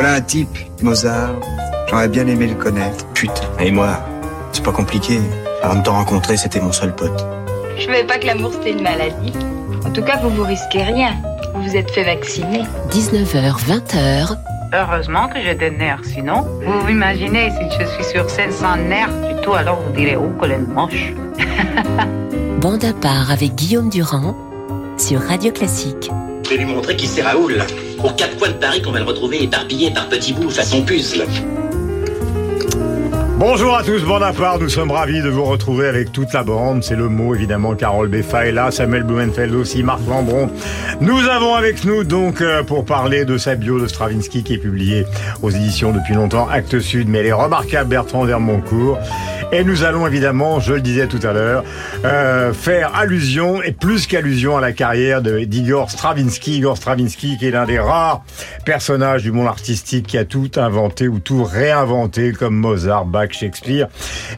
Voilà un type, Mozart. J'aurais bien aimé le connaître. Putain, et moi, c'est pas compliqué. Avant de te rencontrer, c'était mon seul pote. Je savais pas que l'amour c'était une maladie. En tout cas, vous vous risquez rien. Vous vous êtes fait vacciner. 19h, 20h. Heureusement que j'ai des nerfs, sinon, vous vous imaginez si je suis sur scène sans nerfs du tout, alors vous direz, oh, est moche. Bande à part avec Guillaume Durand sur Radio Classique. Je vais lui montrer qui c'est Raoul. Aux quatre coins de Paris qu'on va le retrouver éparpillé par petits bouts façon puzzle. Bonjour à tous, bon part, nous sommes ravis de vous retrouver avec toute la bande, c'est le mot évidemment, Carole Beffa est là, Samuel Blumenfeld aussi, Marc Lambron. Nous avons avec nous donc euh, pour parler de sa bio de Stravinsky qui est publiée aux éditions depuis longtemps, Actes Sud, mais elle est remarquable Bertrand Vermoncourt. Et nous allons évidemment, je le disais tout à l'heure, euh, faire allusion et plus qu'allusion à la carrière d'Igor Stravinsky. Igor Stravinsky qui est l'un des rares personnages du monde artistique qui a tout inventé ou tout réinventé comme Mozart, Bach, Shakespeare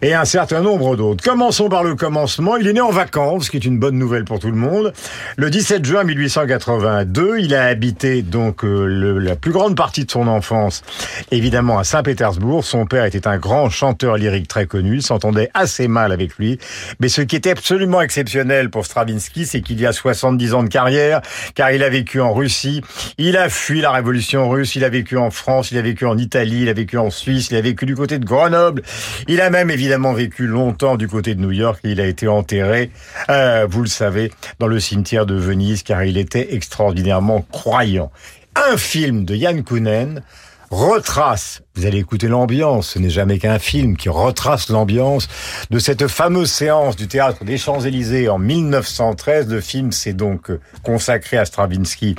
et un certain nombre d'autres. Commençons par le commencement. Il est né en vacances, ce qui est une bonne nouvelle pour tout le monde. Le 17 juin 1882, il a habité donc euh, la plus grande partie de son enfance, évidemment à Saint-Pétersbourg. Son père était un grand chanteur lyrique très connu s'entendait assez mal avec lui. Mais ce qui était absolument exceptionnel pour Stravinsky, c'est qu'il y a 70 ans de carrière, car il a vécu en Russie, il a fui la révolution russe, il a vécu en France, il a vécu en Italie, il a vécu en Suisse, il a vécu du côté de Grenoble, il a même évidemment vécu longtemps du côté de New York, il a été enterré, euh, vous le savez, dans le cimetière de Venise, car il était extraordinairement croyant. Un film de Yann Kounen, retrace, vous allez écouter l'ambiance, ce n'est jamais qu'un film qui retrace l'ambiance de cette fameuse séance du théâtre des Champs-Élysées en 1913. Le film s'est donc consacré à Stravinsky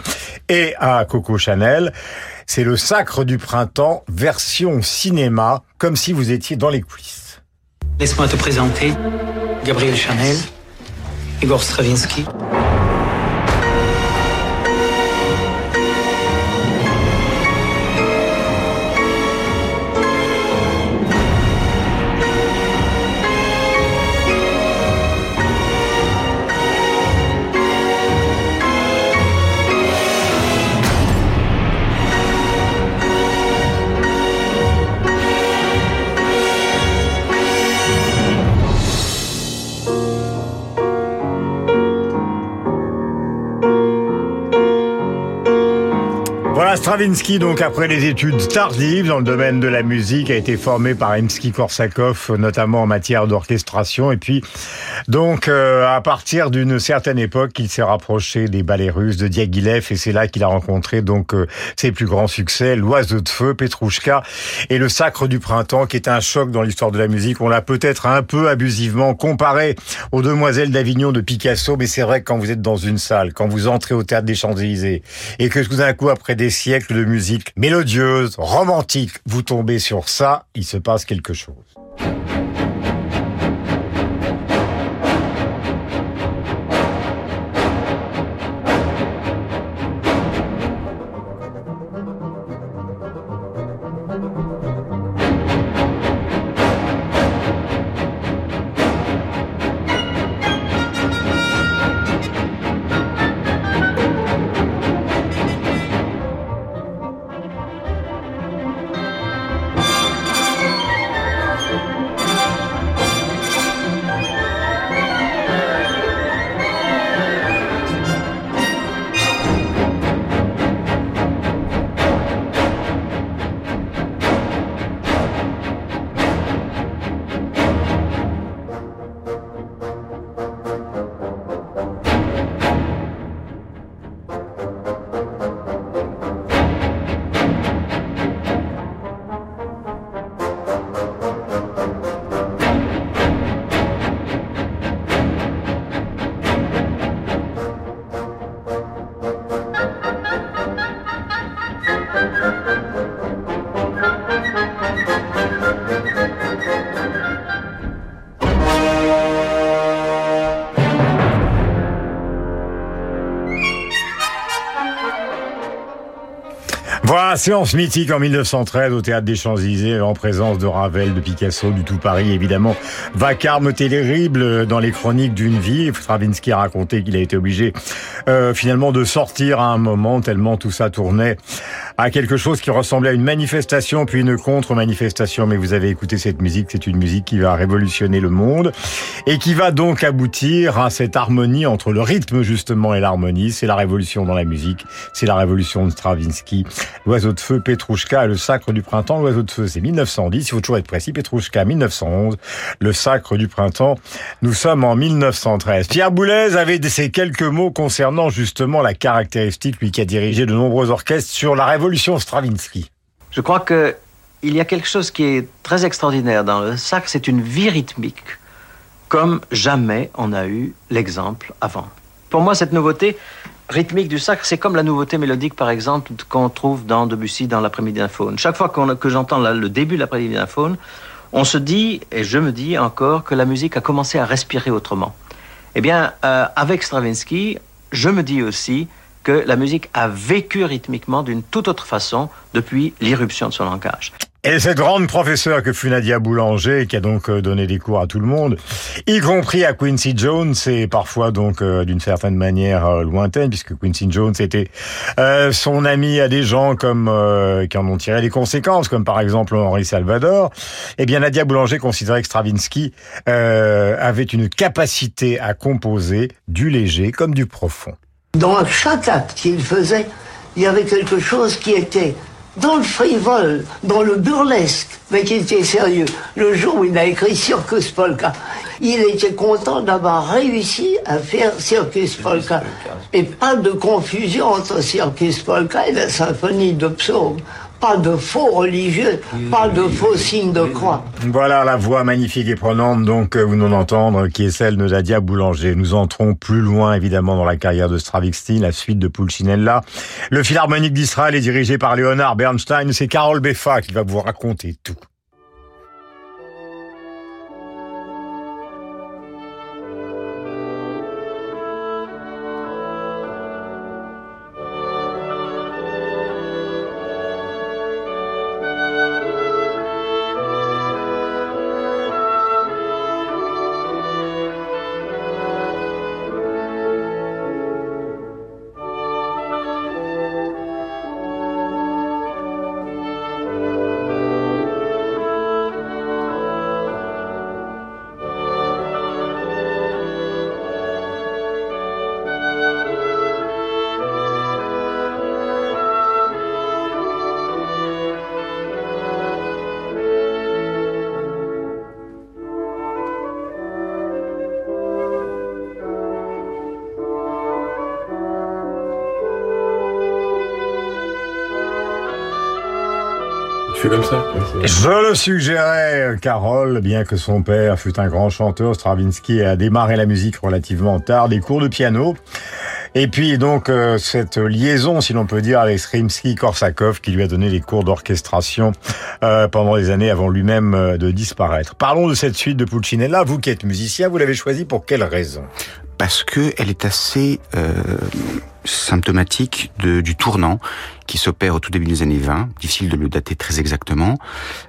et à Coco Chanel. C'est le Sacre du Printemps, version cinéma, comme si vous étiez dans les coulisses. Laisse-moi te présenter Gabriel Chanel, Igor Stravinsky. Stravinsky, donc après les études tardives dans le domaine de la musique, a été formé par Rimsky-Korsakov, notamment en matière d'orchestration. Et puis, donc, euh, à partir d'une certaine époque, il s'est rapproché des ballets russes de Diaghilev, et c'est là qu'il a rencontré donc euh, ses plus grands succès, L'Oiseau de Feu, Petrouchka et Le Sacre du Printemps, qui est un choc dans l'histoire de la musique. On l'a peut-être un peu abusivement comparé aux Demoiselles d'Avignon de Picasso, mais c'est vrai que quand vous êtes dans une salle, quand vous entrez au théâtre des Champs-Élysées, et que tout d'un coup, après des siècles, de musique mélodieuse, romantique, vous tombez sur ça, il se passe quelque chose. Voilà, séance mythique en 1913 au Théâtre des Champs-Élysées en présence de Ravel, de Picasso, du tout Paris évidemment. Vacarme terrible dans les chroniques d'une vie. Stravinsky a raconté qu'il a été obligé euh, finalement de sortir à un moment tellement tout ça tournait à quelque chose qui ressemblait à une manifestation puis une contre-manifestation. Mais vous avez écouté cette musique, c'est une musique qui va révolutionner le monde et qui va donc aboutir à cette harmonie entre le rythme justement et l'harmonie. C'est la révolution dans la musique, c'est la révolution de Stravinsky. L'oiseau de feu, Petrouchka, le sacre du printemps. L'oiseau de feu, c'est 1910, il faut toujours être précis. Petrouchka, 1911, le sacre du printemps. Nous sommes en 1913. Pierre Boulez avait ces quelques mots concernant justement la caractéristique, lui qui a dirigé de nombreux orchestres, sur la révolution Je crois que il y a quelque chose qui est très extraordinaire dans le sacre, c'est une vie rythmique, comme jamais on a eu l'exemple avant. Pour moi, cette nouveauté, rythmique du sacre, c'est comme la nouveauté mélodique, par exemple, qu'on trouve dans Debussy dans l'après-midi d'un faune. Chaque fois que j'entends le début de l'après-midi d'un faune, on se dit, et je me dis encore, que la musique a commencé à respirer autrement. Eh bien, euh, avec Stravinsky, je me dis aussi que la musique a vécu rythmiquement d'une toute autre façon depuis l'irruption de son langage. Et cette grande professeure que fut Nadia Boulanger, qui a donc euh, donné des cours à tout le monde, y compris à Quincy Jones, et parfois donc euh, d'une certaine manière euh, lointaine, puisque Quincy Jones était son ami à des gens comme qui en ont tiré les conséquences, comme par exemple Henri Salvador. Eh bien, Nadia Boulanger considérait que Stravinsky avait une capacité à composer du léger comme du profond. Dans chaque acte qu'il faisait, il y avait quelque chose qui était dans le frivole, dans le burlesque, mais qui était sérieux. Le jour où il a écrit Circus Polka, il était content d'avoir réussi à faire Circus Polka. Et pas de confusion entre Circus Polka et la symphonie de psaume pas de faux religieux, pas de faux signes de croix. Voilà la voix magnifique et prenante, donc, vous nous entendre, qui est celle de Nadia Boulanger. Nous entrons plus loin, évidemment, dans la carrière de Stravinsky, la suite de Pulcinella. Le Philharmonique d'Israël est dirigé par Leonard Bernstein. C'est Carole Beffa qui va vous raconter tout. Je le suggérais, Carole, bien que son père fût un grand chanteur, Stravinsky a démarré la musique relativement tard, des cours de piano. Et puis donc euh, cette liaison, si l'on peut dire, avec Rimsky-Korsakov, qui lui a donné les cours d'orchestration euh, pendant des années avant lui-même euh, de disparaître. Parlons de cette suite de Pulcinella. Vous qui êtes musicien, vous l'avez choisi pour quelle raison? Parce que elle est assez symptomatique de, du tournant qui s'opère au tout début des années 20, difficile de le dater très exactement,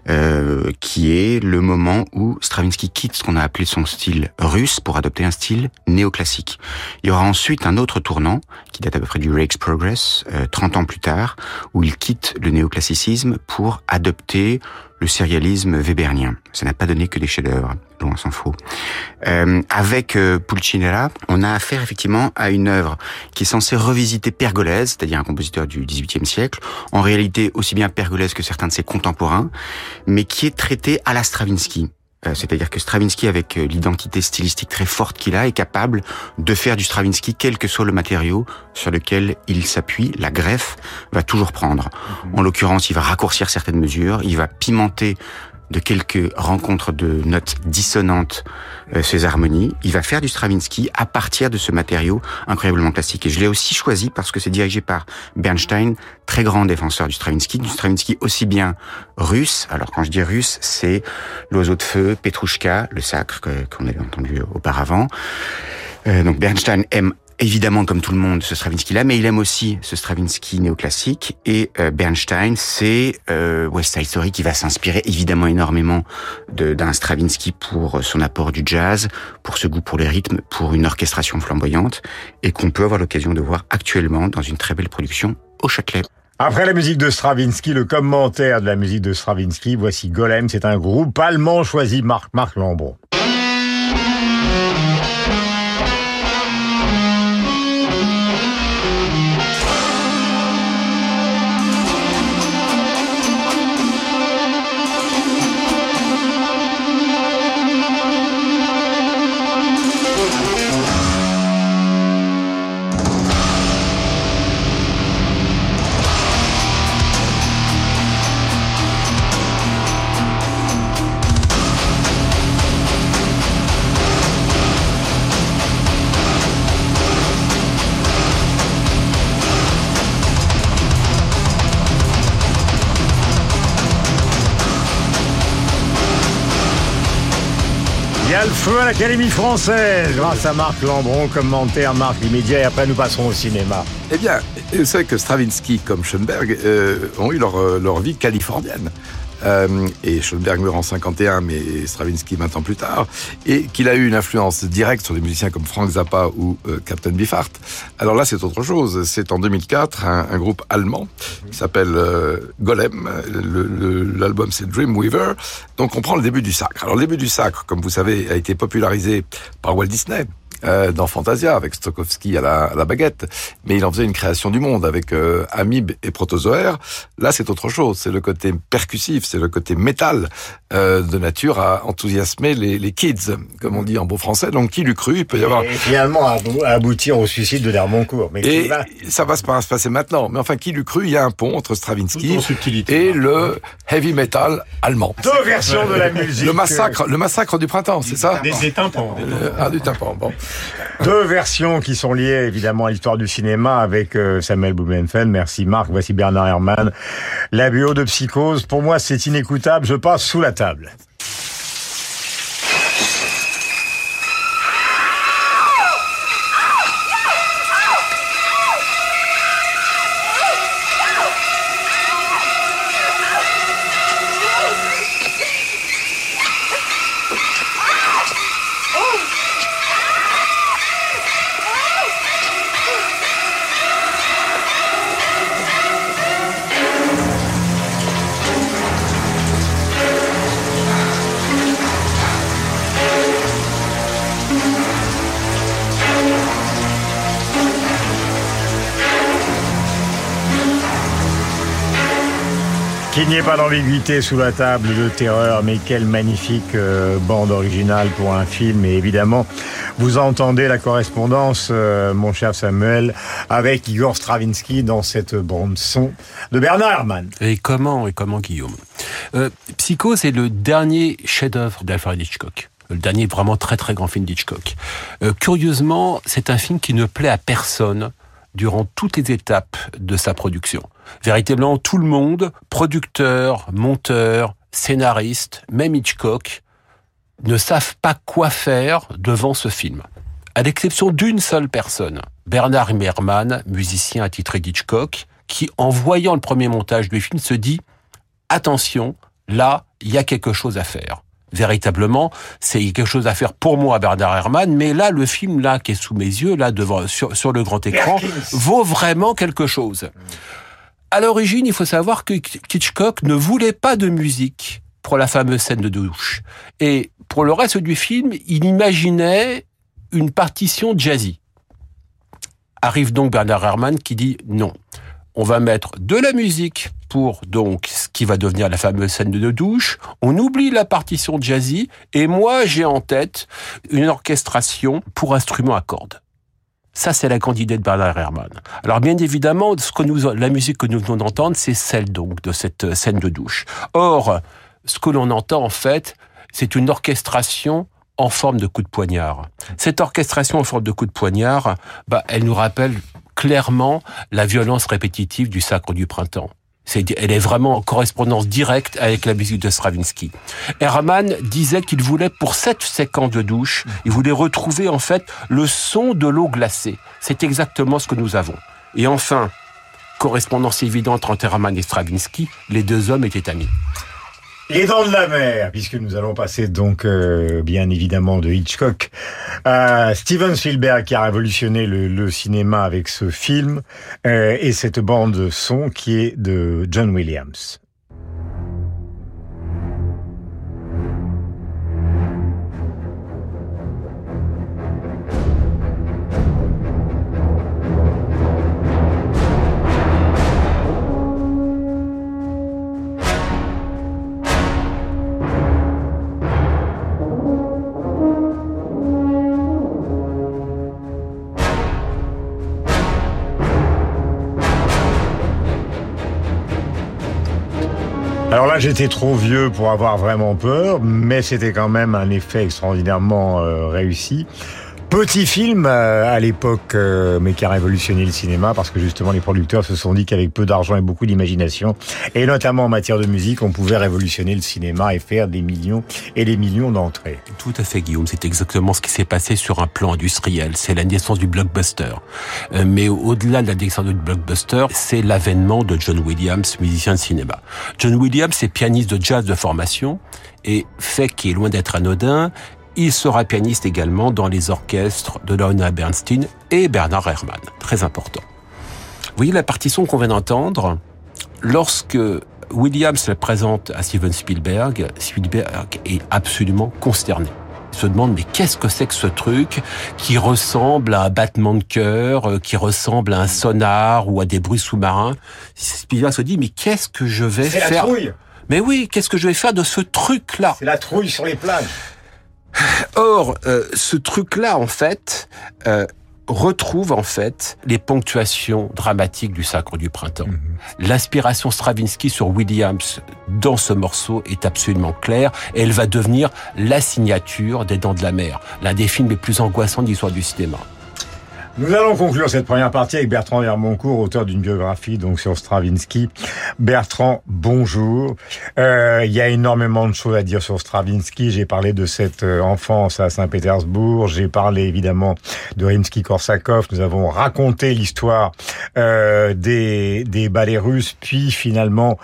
euh, qui est le moment où Stravinsky quitte ce qu'on a appelé son style russe pour adopter un style néoclassique. Il y aura ensuite un autre tournant qui date à peu près du Rake's Progress, euh, 30 ans plus tard, où il quitte le néoclassicisme pour adopter le sérialisme webernien. Ça n'a pas donné que des chefs-d'œuvre, loin s'en faut. Euh, avec euh, Pulcinella, on a affaire effectivement à une œuvre qui est censée revisiter Pergolèse, c'est-à-dire un compositeur du XVIIIe siècle, en réalité aussi bien Pergolèse que certains de ses contemporains, mais qui est traité à la Stravinsky. Euh, c'est-à-dire que Stravinsky, avec euh, l'identité stylistique très forte qu'il a, est capable de faire du Stravinsky, quel que soit le matériau sur lequel il s'appuie. La greffe va toujours prendre. Mhm. En l'occurrence, il va raccourcir certaines mesures, il va pimenter de quelques rencontres de notes dissonantes euh, ces harmonies. Il va faire du Stravinsky à partir de ce matériau incroyablement classique. Et je l'ai aussi choisi parce que c'est dirigé par Bernstein, très grand défenseur du Stravinsky, du Stravinsky aussi bien russe. Alors quand je dis russe, c'est l'oiseau de feu, Petrouchka, le sacre qu'on avait entendu auparavant. Euh, donc Bernstein aime évidemment, comme tout le monde, ce Stravinsky-là, mais il aime aussi ce Stravinsky néoclassique. Et euh, Bernstein, c'est euh, West Side Story qui va s'inspirer évidemment énormément d'un Stravinsky pour son apport du jazz, pour ce goût pour les rythmes, pour une orchestration flamboyante, et qu'on peut avoir l'occasion de voir actuellement dans une très belle production au Châtelet. Après la musique de Stravinsky, le commentaire de la musique de Stravinsky, voici Golem, c'est un groupe allemand choisi Marc Marc Lambron. À l'Académie française grâce à Marc Lambron, commentaire Marc l'immédiat et après nous passerons au cinéma. Eh bien, vous savez que Stravinsky comme Schoenberg euh, ont eu leur, euh, leur vie californienne. Euh, et Schoenberg meurt en 51, mais Stravinsky 20 ans plus tard, et qu'il a eu une influence directe sur des musiciens comme Frank Zappa ou euh, Captain Beefheart. Alors là, c'est autre chose. C'est en 2004 un, un groupe allemand qui s'appelle euh, Golem. L'album c'est Dreamweaver. Donc on prend le début du sacre. Alors le début du sacre, comme vous savez, a été popularisé par Walt Disney. Euh, dans Fantasia avec Stokowski à la, à la, baguette, mais il en faisait une création du monde avec euh, Amib et Protozoaire. Là, c'est autre chose. C'est le côté percussif, c'est le côté métal euh, de nature à enthousiasmer les, les, kids, comme on dit en beau français. Donc, qui l'eût cru? Il peut y avoir et finalement à aboutir au suicide de Lermoncourt. Mais et ça va se passer maintenant. Mais enfin, qui l'eût cru? Il y a un pont entre Stravinsky et le heavy metal allemand. Deux versions de la musique. Le massacre, le massacre du printemps, c'est ça? Des, des tympans. Ah, du tympan. Bon. Deux versions qui sont liées évidemment à l'histoire du cinéma avec euh, Samuel Blumenfeld. Merci Marc. Voici Bernard Herrmann. La bio de Psychose. Pour moi, c'est inécoutable. Je passe sous la table. Qu'il n'y ait pas d'ambiguïté sous la table de terreur, mais quelle magnifique euh, bande originale pour un film. Et évidemment, vous entendez la correspondance, euh, mon cher Samuel, avec Igor Stravinsky dans cette bande son de Bernard Herrmann. Et comment, et comment Guillaume? Euh, Psycho, c'est le dernier chef-d'œuvre d'Alfred Hitchcock le dernier vraiment très très grand film d'Hitchcock. Curieusement, c'est un film qui ne plaît à personne durant toutes les étapes de sa production. Véritablement, tout le monde, producteur, monteur, scénariste, même Hitchcock, ne savent pas quoi faire devant ce film. À l'exception d'une seule personne, Bernard Herrmann, musicien attitré d'Hitchcock, qui, en voyant le premier montage du film, se dit « Attention, là, il y a quelque chose à faire » véritablement, c'est quelque chose à faire pour moi, Bernard Herrmann, mais là, le film là qui est sous mes yeux, là devant sur, sur le grand écran, vaut vraiment quelque chose. À l'origine, il faut savoir que Hitchcock ne voulait pas de musique pour la fameuse scène de douche. Et pour le reste du film, il imaginait une partition jazzy. Arrive donc Bernard Herrmann qui dit non. On va mettre de la musique pour donc ce qui va devenir la fameuse scène de douche. On oublie la partition jazzy et moi j'ai en tête une orchestration pour instruments à cordes. Ça, c'est la grande idée de Bernard Herrmann. Alors, bien évidemment, ce que nous, la musique que nous venons d'entendre, c'est celle donc de cette scène de douche. Or, ce que l'on entend en fait, c'est une orchestration en forme de coup de poignard. Cette orchestration en forme de coup de poignard, bah, elle nous rappelle clairement la violence répétitive du sacre du printemps. Elle est vraiment en correspondance directe avec la musique de Stravinsky. Herman disait qu'il voulait, pour cette séquence de douche, il voulait retrouver en fait le son de l'eau glacée. C'est exactement ce que nous avons. Et enfin, correspondance évidente entre Herman et Stravinsky, les deux hommes étaient amis. Les dents de la mer, puisque nous allons passer donc euh, bien évidemment de Hitchcock à Steven Spielberg qui a révolutionné le, le cinéma avec ce film euh, et cette bande son qui est de John Williams. Alors là, j'étais trop vieux pour avoir vraiment peur, mais c'était quand même un effet extraordinairement euh, réussi. Petit film euh, à l'époque, euh, mais qui a révolutionné le cinéma parce que justement les producteurs se sont dit qu'avec peu d'argent et beaucoup d'imagination, et notamment en matière de musique, on pouvait révolutionner le cinéma et faire des millions et des millions d'entrées. Tout à fait, Guillaume. C'est exactement ce qui s'est passé sur un plan industriel. C'est la naissance du blockbuster. Euh, mais au-delà de la naissance du blockbuster, c'est l'avènement de John Williams, musicien de cinéma. John Williams est pianiste de jazz de formation et fait qui est loin d'être anodin, il sera pianiste également dans les orchestres de Lorna Bernstein et Bernard Herrmann. Très important. Vous voyez la partition qu'on vient d'entendre Lorsque Williams la présente à Steven Spielberg, Spielberg est absolument consterné. Il se demande mais qu'est-ce que c'est que ce truc qui ressemble à un battement de cœur, euh, qui ressemble à un sonar ou à des bruits sous-marins? Spielberg se dit mais qu'est-ce que je vais C'est la faire? trouille. Mais oui, qu'est-ce que je vais faire de ce truc-là? C'est la trouille sur les plages. Or, euh, ce truc-là, en fait, euh, retrouve en fait les ponctuations dramatiques du Sacre du Printemps. L'inspiration Stravinsky sur Williams dans ce morceau est absolument claire. Et elle va devenir la signature des Dents de la Mer, l'un des films les plus angoissants de l'histoire du cinéma. Nous allons conclure cette première partie avec Bertrand Vermoncourt, auteur d'une biographie donc sur Stravinsky. Bertrand, bonjour. Euh, il y a énormément de choses à dire sur Stravinsky. J'ai parlé de cette euh, enfance à Saint-Pétersbourg. J'ai parlé évidemment de Rimsky-Korsakov. Nous avons raconté l'histoire euh, des, des ballets russes, puis finalement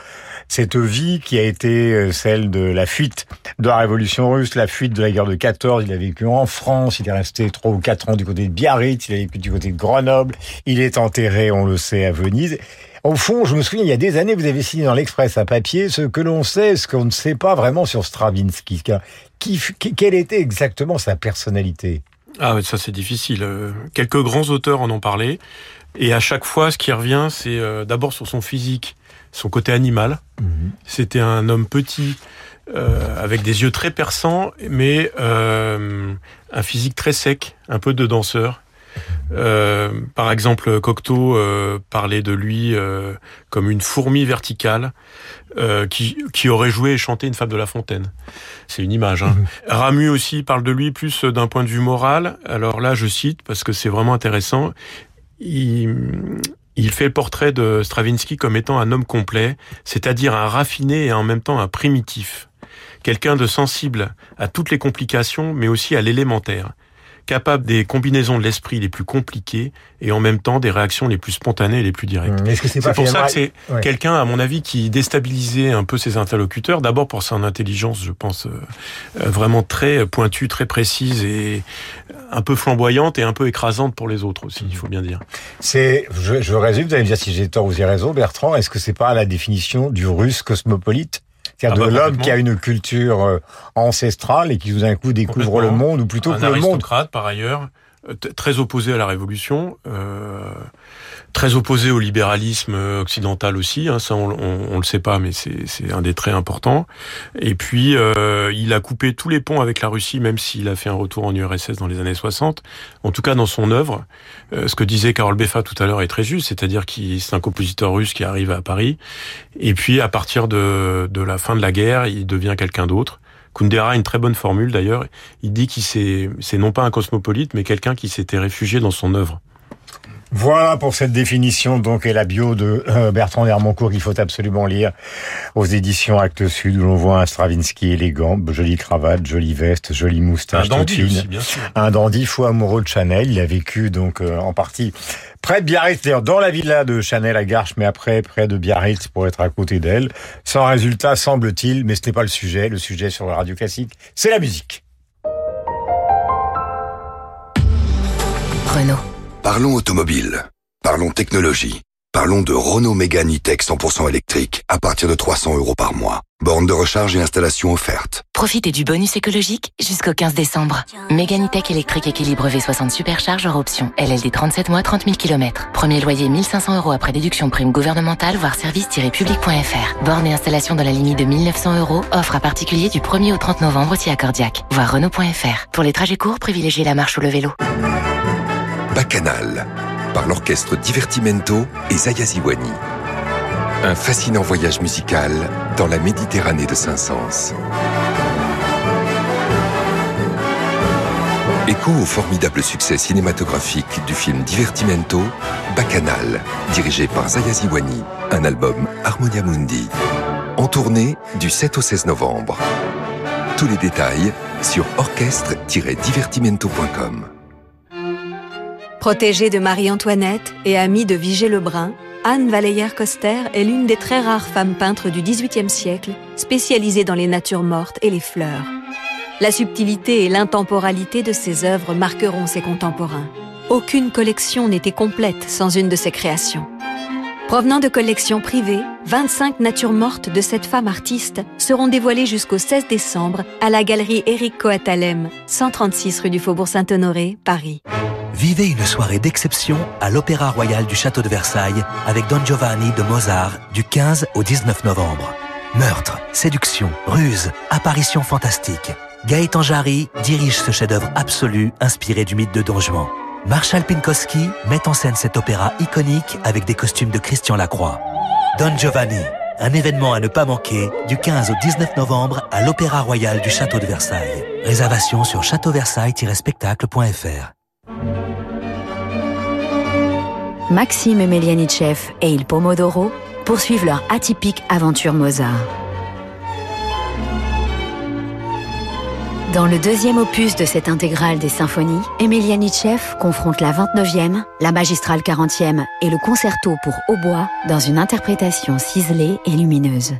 cette vie qui a été euh, celle de la fuite de la révolution russe, la fuite de la guerre de 14. Il a vécu en France, il est resté trois ou quatre ans du côté de Biarritz, du côté de Grenoble, il est enterré, on le sait, à Venise. Au fond, je me souviens, il y a des années, vous avez signé dans l'Express à papier ce que l'on sait, ce qu'on ne sait pas vraiment sur Stravinsky. Qui, qui, quelle était exactement sa personnalité? Ah, ça c'est difficile. Euh, Quelques grands auteurs en ont parlé. Et à chaque fois, ce qui revient, c'est euh, d'abord sur son physique, son côté animal. C'était un homme petit, euh, avec des yeux très perçants, mais euh, un physique très sec, un peu de danseur. Euh, par exemple, Cocteau euh, parlait de lui euh, comme une fourmi verticale qui, qui aurait joué et chanté une fable de La Fontaine. C'est une image. Hein. Ramu aussi parle de lui plus d'un point de vue moral. Alors là, je cite parce que c'est vraiment intéressant. Il, il fait le portrait de Stravinsky comme étant un homme complet, c'est-à-dire un raffiné et en même temps un primitif. Quelqu'un de sensible à toutes les complications, mais aussi à l'élémentaire capable des combinaisons de l'esprit les plus compliquées et en même temps des réactions les plus spontanées et les plus directes. Que c'est pas pour ça que c'est Ouais. quelqu'un, à mon avis, qui déstabilisait un peu ses interlocuteurs. D'abord pour son intelligence, je pense, euh, euh, vraiment très pointue, très précise et un peu flamboyante et un peu écrasante pour les autres aussi, il faut bien dire. C'est, je, je résume, vous allez me dire si j'ai tort ou si j'ai raison, Bertrand, est-ce que c'est pas la définition du russe cosmopolite? C'est-à-dire Ah de bah, l'homme complètement. qui a une culture euh, ancestrale et qui tout d'un coup découvre le monde, ou plutôt un que le monde. par ailleurs, très opposé à la Révolution, euh, très opposé au libéralisme euh, occidental aussi. Hein, ça, on, on, on le sait pas, mais c'est c'est un des traits importants. Et puis, euh, il a coupé tous les ponts avec la Russie, même s'il a fait un retour en URSS dans les années 60. En tout cas, dans son œuvre, euh, ce que disait Karol Beffa tout à l'heure est très juste, c'est-à-dire qu'il c'est un compositeur russe qui arrive à Paris. Et puis, à partir de, de la fin de la guerre, il devient quelqu'un d'autre. Kundera a une très bonne formule d'ailleurs. Il dit qu'il s'est, c'est non pas un cosmopolite, mais quelqu'un qui s'était réfugié dans son œuvre. Voilà pour cette définition donc et la bio de euh, Bertrand Hermoncourt qu'il faut absolument lire aux éditions Actes Sud où l'on voit un Stravinsky élégant, jolie cravate, jolie veste, jolie moustache, Un dandy toute fine. aussi, bien sûr. un dandy fou amoureux de Chanel. Il a vécu donc euh, en partie près de Biarritz, d'ailleurs dans la villa de Chanel à Garches, mais après près de Biarritz pour être à côté d'elle. Sans résultat semble-t-il, mais ce n'est pas le sujet. Le sujet sur la radio classique, c'est la musique. Renault. Parlons automobile. Parlons technologie. Parlons de Renault Mégane E-Tech 100% électrique à partir de 300 euros par mois. Borne de recharge et installation offerte. Profitez du bonus écologique jusqu'au 15 décembre. Méganitech électrique équilibre V60 supercharge hors option. LLD 37 mois, 30 000 km. Premier loyer 1500 euros après déduction prime gouvernementale, voire service-public.fr. Borne et installation dans la limite de 1900 euros. Offre à particulier du 1er au 30 novembre si accordiaque. Voir Renault.fr. Pour les trajets courts, privilégiez la marche ou le vélo. Bacchanal, par l'orchestre Divertimento et Zaya Ziwani. Un fascinant voyage musical dans la Méditerranée de Saint-Saëns. Écho au formidable succès cinématographique du film Divertimento, Bacchanal, dirigé par Zaya Ziwani, un album Harmonia Mundi. En tournée du 7 au 16 novembre. Tous les détails sur orchestre-divertimento.com. Protégée de Marie-Antoinette et amie de Vigée Lebrun, Anne Valleyer-Coster est l'une des très rares femmes peintres du XVIIIe siècle spécialisée dans les natures mortes et les fleurs. La subtilité et l'intemporalité de ses œuvres marqueront ses contemporains. Aucune collection n'était complète sans une de ses créations. Provenant de collections privées, 25 natures mortes de cette femme artiste seront dévoilées jusqu'au 16 décembre à la galerie Éric Coatalem, 136 rue du Faubourg Saint-Honoré, Paris. Vivez une soirée d'exception à l'Opéra Royal du Château de Versailles avec Don Giovanni de Mozart du 15 au 19 novembre. Meurtre, séduction, ruse, apparition fantastique. Gaëtan Jarry dirige ce chef-d'œuvre absolu inspiré du mythe de Don Juan. Marshall Pinkowski met en scène cet opéra iconique avec des costumes de Christian Lacroix. Don Giovanni, un événement à ne pas manquer du 15 au 19 novembre à l'Opéra Royal du Château de Versailles. Réservation sur châteauversailles-spectacle.fr. Maxime Emelianichev et Il Pomodoro poursuivent leur atypique aventure Mozart. Dans le deuxième opus de cette intégrale des symphonies, Emelianichev confronte la 29e, la magistrale 40e et le concerto pour hautbois dans une interprétation ciselée et lumineuse.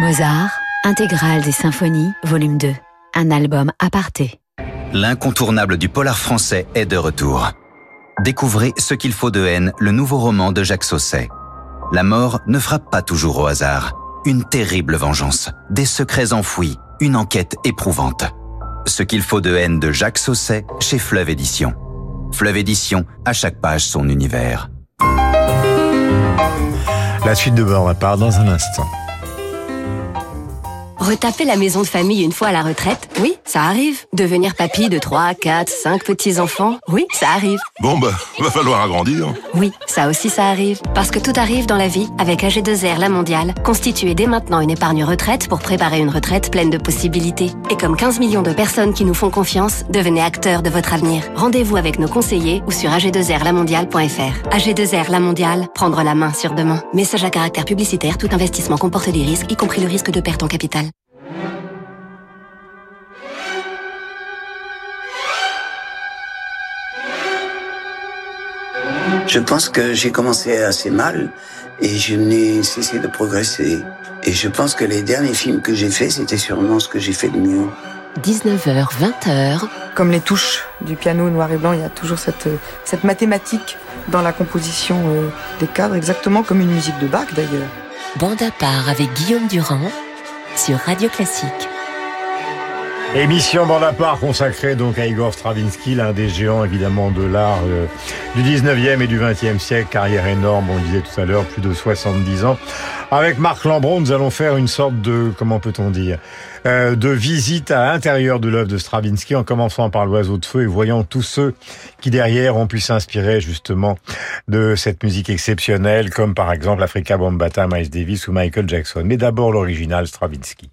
Mozart, intégrale des symphonies, volume 2. Un album aparté. L'incontournable du polar français est de retour. Découvrez Ce qu'il faut de haine, le nouveau roman de Jacques Sausset. La mort ne frappe pas toujours au hasard. Une terrible vengeance, des secrets enfouis, une enquête éprouvante. Ce qu'il faut de haine de Jacques Sausset chez Fleuve Édition. Fleuve Édition, à chaque page son univers. La suite de bord part dans un instant. Retaper la maison de famille une fois à la retraite, oui, ça arrive. Devenir papy de 3, 4, 5 petits-enfants, oui, ça arrive. Bon, bah, va falloir agrandir. Oui, ça aussi ça arrive. Parce que tout arrive dans la vie avec AG2R La Mondiale. Constituez dès maintenant une épargne retraite pour préparer une retraite pleine de possibilités. Et comme 15 millions de personnes qui nous font confiance, devenez acteurs de votre avenir. Rendez-vous avec nos conseillers ou sur ag2rlamondiale.fr. AG2R La Mondiale, prendre la main sur demain. Message à caractère publicitaire, tout investissement comporte des risques, y compris le risque de perte en capital. Je pense que j'ai commencé assez mal et je n'ai cessé de progresser. Et je pense que les derniers films que j'ai faits, c'était sûrement ce que j'ai fait de mieux. 19h, 20h. Comme les touches du piano noir et blanc, il y a toujours cette, cette mathématique dans la composition euh, des cadres, exactement comme une musique de Bach d'ailleurs. Bande à part avec Guillaume Durand sur Radio Classique. Émission bande à part consacrée donc à Igor Stravinsky, l'un des géants évidemment de l'art euh, du 19e et du 20e siècle, carrière énorme, on le disait tout à l'heure, plus de 70 ans. Avec Marc Lambron, nous allons faire une sorte de, comment peut-on dire, de visite à l'intérieur de l'œuvre de Stravinsky, en commençant par l'oiseau de feu et voyant tous ceux qui derrière ont pu s'inspirer justement de cette musique exceptionnelle, comme par exemple Africa Bambata, Miles Davis ou Michael Jackson. Mais d'abord l'original Stravinsky.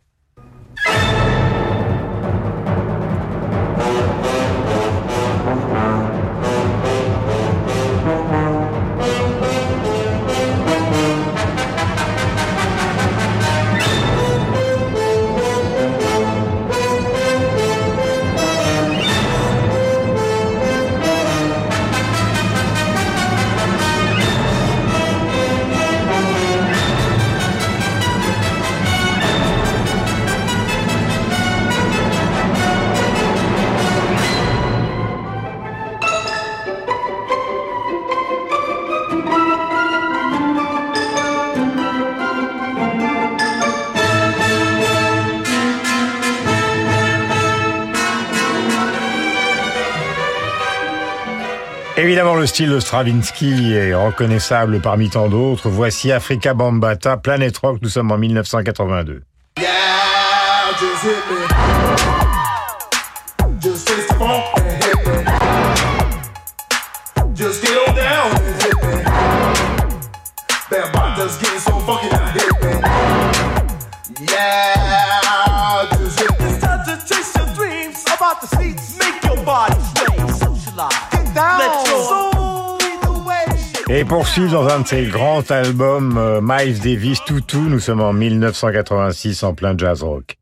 Le style de Stravinsky est reconnaissable parmi tant d'autres. Voici Africa Bambata, Planet Rock, nous sommes en 1982. Yeah, Et poursuivre dans un de ses grands albums, euh, Miles Davis, Toutou, nous sommes en 1986 en plein jazz rock.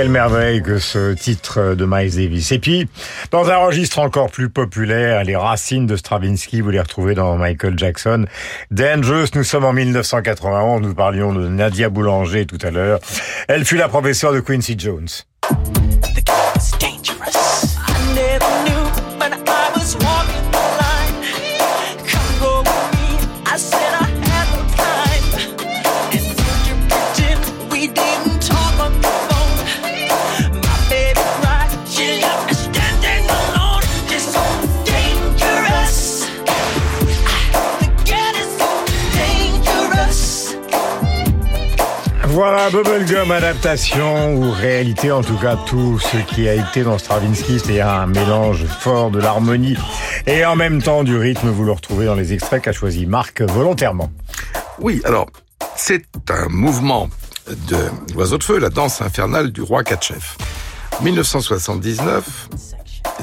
Quelle merveille que ce titre de Miles Davis. Et puis, dans un registre encore plus populaire, les racines de Stravinsky, vous les retrouvez dans Michael Jackson. Dangerous, nous sommes en 1991, nous parlions de Nadia Boulanger tout à l'heure. Elle fut la professeure de Quincy Jones. Bubblegum adaptation ou réalité, en tout cas tout ce qui a été dans Stravinsky, c'est un mélange fort de l'harmonie et en même temps du rythme. Vous le retrouvez dans les extraits qu'a choisi Marc volontairement. Oui, alors, c'est un mouvement de l'oiseau de feu, la danse infernale du roi Katchef. 1979,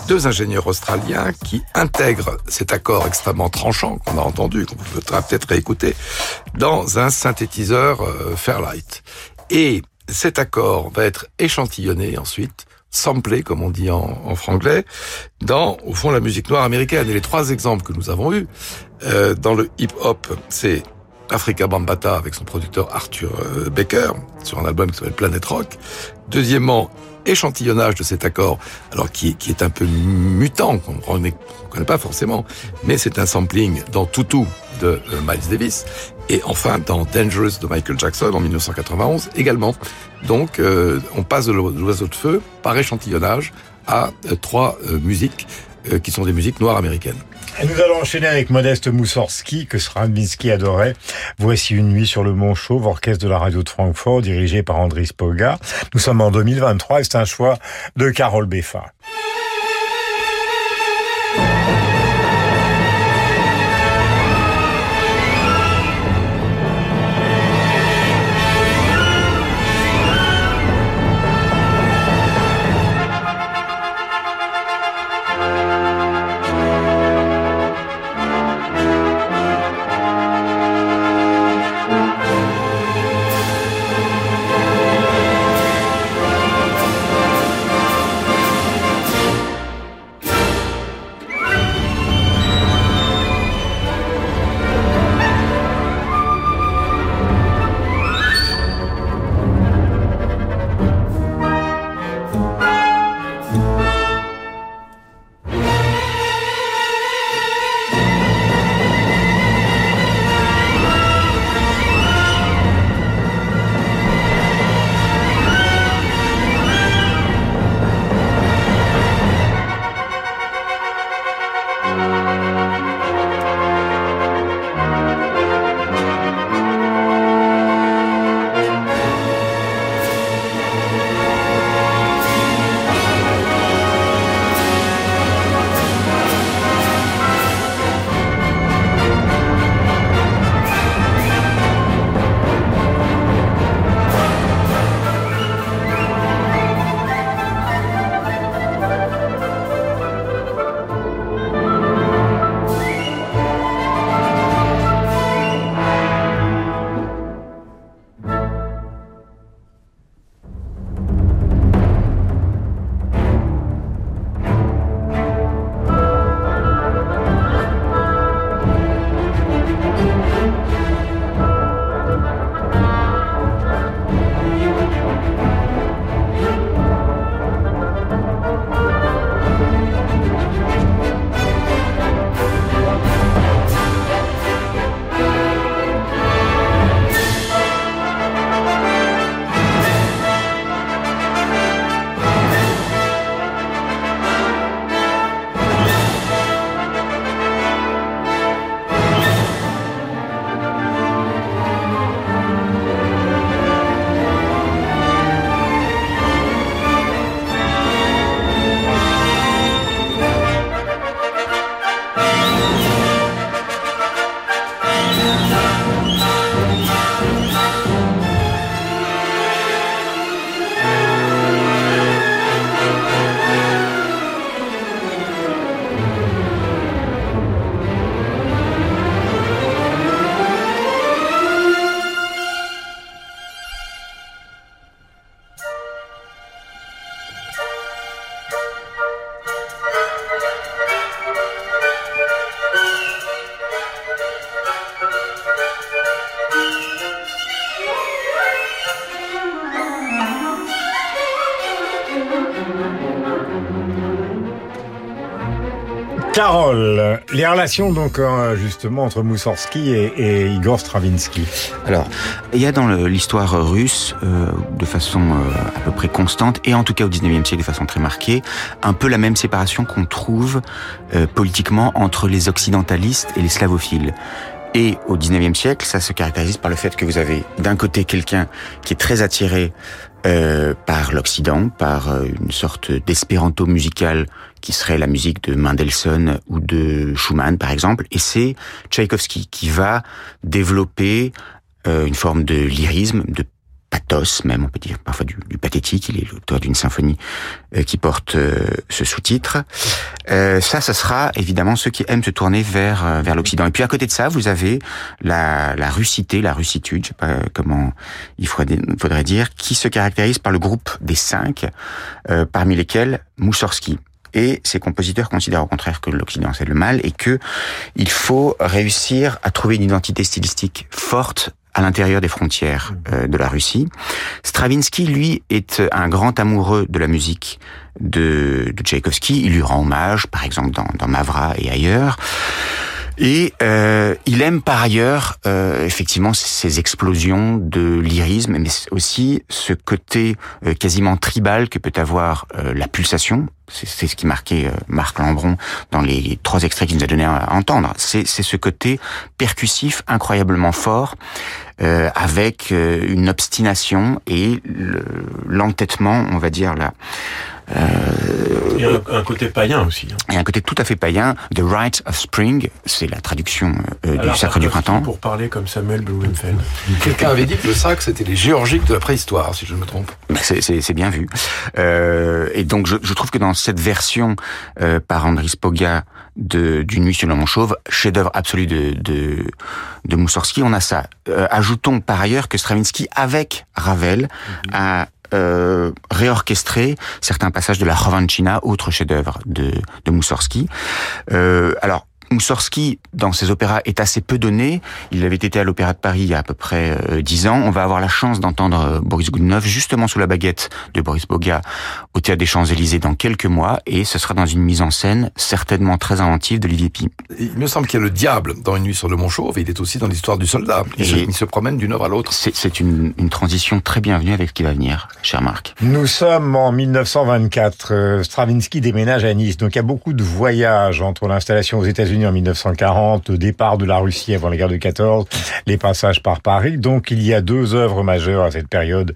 deux ingénieurs australiens qui intègrent cet accord extrêmement tranchant qu'on a entendu, qu'on peut peut-être réécouter, dans un synthétiseur euh, Fairlight. Et cet accord va être échantillonné ensuite, samplé, comme on dit en, en franglais, dans, au fond, la musique noire américaine. Et les trois exemples que nous avons eus, euh, dans le hip-hop, c'est Africa Bambata avec son producteur Arthur euh, Baker sur un album qui s'appelle Planet Rock. Deuxièmement, échantillonnage de cet accord, alors qui, est un peu mutant, qu'on ne connaît pas forcément, mais c'est un sampling dans Tutu de euh, Miles Davis, et enfin dans Dangerous de Michael Jackson en 1991 également. Donc euh, on passe de l'o- de l'oiseau de feu par échantillonnage à euh, trois musiques qui sont des musiques noires américaines. Nous allons enchaîner avec Modeste Moussorski, que Stravinsky adorait. Voici une nuit sur le Mont Chauve, orchestre de la radio de Francfort, dirigé par Andris Poga. Nous sommes en 2023 et c'est un choix de Carole Beffa. Les relations donc euh, justement entre Moussorski et, Igor Stravinsky. Alors, il y a dans l'histoire russe, euh, de façon euh, à peu près constante, et en tout cas au 19e siècle de façon très marquée, un peu la même séparation qu'on trouve euh, politiquement entre les occidentalistes et les slavophiles. Et au 19e siècle, ça se caractérise par le fait que vous avez d'un côté quelqu'un qui est très attiré euh, par l'Occident, par euh, une sorte d'espéranto musical qui serait la musique de Mendelssohn ou de Schumann par exemple, et c'est Tchaïkovski qui va développer euh, une forme de lyrisme, de pathos même, on peut dire parfois du, pathétique. Il est l'auteur d'une symphonie euh, qui porte euh, ce sous-titre. Euh, ça, ça sera évidemment ceux qui aiment se tourner vers vers l'Occident. Et puis à côté de ça, vous avez la, la russité, la russitude, je sais pas comment il faudrait, dire, qui se caractérise par le groupe des cinq, parmi lesquels Moussorski. Et ces compositeurs considèrent au contraire que l'Occident c'est le mal et que il faut réussir à trouver une identité stylistique forte à l'intérieur des frontières euh, de la Russie. Stravinsky, lui, est un grand amoureux de la musique de, de Tchaïkovski. Il lui rend hommage, par exemple, dans, dans Mavra et ailleurs. Et euh, il aime par ailleurs euh, effectivement ces explosions de lyrisme, mais aussi ce côté euh, quasiment tribal que peut avoir euh, la pulsation. C'est c'est ce qui marquait euh, Marc Lambron dans les trois extraits qu'il nous a donné à entendre. C'est c'est ce côté percussif incroyablement fort, euh, avec euh, une obstination et le- l'entêtement, on va dire là. Il y a un, un côté païen aussi. hein. Et un côté tout à fait païen, The Rite of Spring, c'est la traduction euh, du Sacre du Printemps. Pour parler comme Samuel Blumenfeld. Quelqu'un avait dit que le sac, c'était les géorgiques de la préhistoire, si je ne me trompe. Bah, C'est, c'est- c'est bien vu. Euh, et donc, je, je trouve que dans cette version euh, par Andris Poga de d'une nuit sur le Mont Chauve, chef-d'œuvre absolu de, de de Moussorski, on a ça. Euh, ajoutons par ailleurs que Stravinsky, avec Ravel, a euh, réorchestré certains passages de la Rovanchina, autre chef-d'œuvre de, de Moussorski. Euh, alors, Moussorski, dans ses opéras, est assez peu donné. Il avait été à l'Opéra de Paris il y a à peu près euh, dix ans. On va avoir la chance d'entendre euh, Boris Gounod justement sous la baguette de Boris Boga au Théâtre des Champs-Élysées dans quelques mois, et ce sera dans une mise en scène certainement très inventive d'Olivier Pi. Il me semble qu'il y a le diable dans Une nuit sur le Mont Chauve, et il est aussi dans l'histoire du soldat. Il, se, Et- il se promène d'une œuvre à l'autre. C'est, c'est une, une transition très bienvenue avec ce qui va venir, cher Marc. Nous sommes en 1924. euh, Stravinsky déménage à Nice. Donc il y a beaucoup de voyages entre l'installation aux États-Unis en 1940, le départ de la Russie avant la guerre de 14, les passages par Paris. Donc il y a deux œuvres majeures à cette période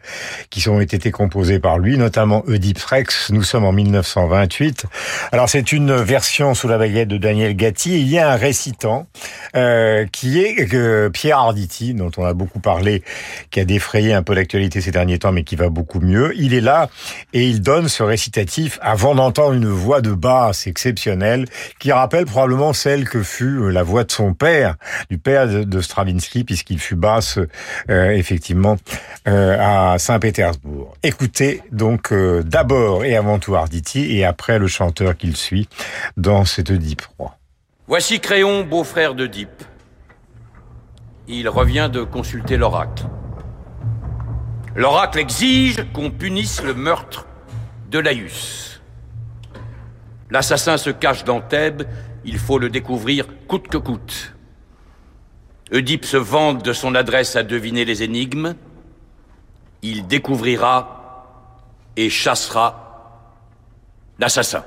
qui ont été composées par lui, notamment Oedipe Rex. Nous sommes en 1928. Alors c'est une version sous la baguette de Daniel Gatti. Il y a un récitant euh, qui est euh, Pierre Arditi, dont on a beaucoup parlé, qui a défrayé un peu l'actualité ces derniers temps, mais qui va beaucoup mieux. Il est là et il donne ce récitatif avant d'entendre une voix de basse exceptionnelle qui rappelle probablement celle que fut euh, la voix de son père, du père de, Stravinsky, puisqu'il fut basse euh, effectivement euh, à Saint-Pétersbourg. Écoutez donc d'abord et avant tout Arditi et après le chanteur qu'il suit dans cette Oedipe roi. Voici Créon, beau-frère d'Oedipe. Il revient de consulter l'oracle. L'oracle exige qu'on punisse le meurtre de Laïus. L'assassin se cache dans Thèbes, il faut le découvrir coûte que coûte. Oedipe se vante de son adresse à deviner les énigmes. Il découvrira et chassera l'assassin.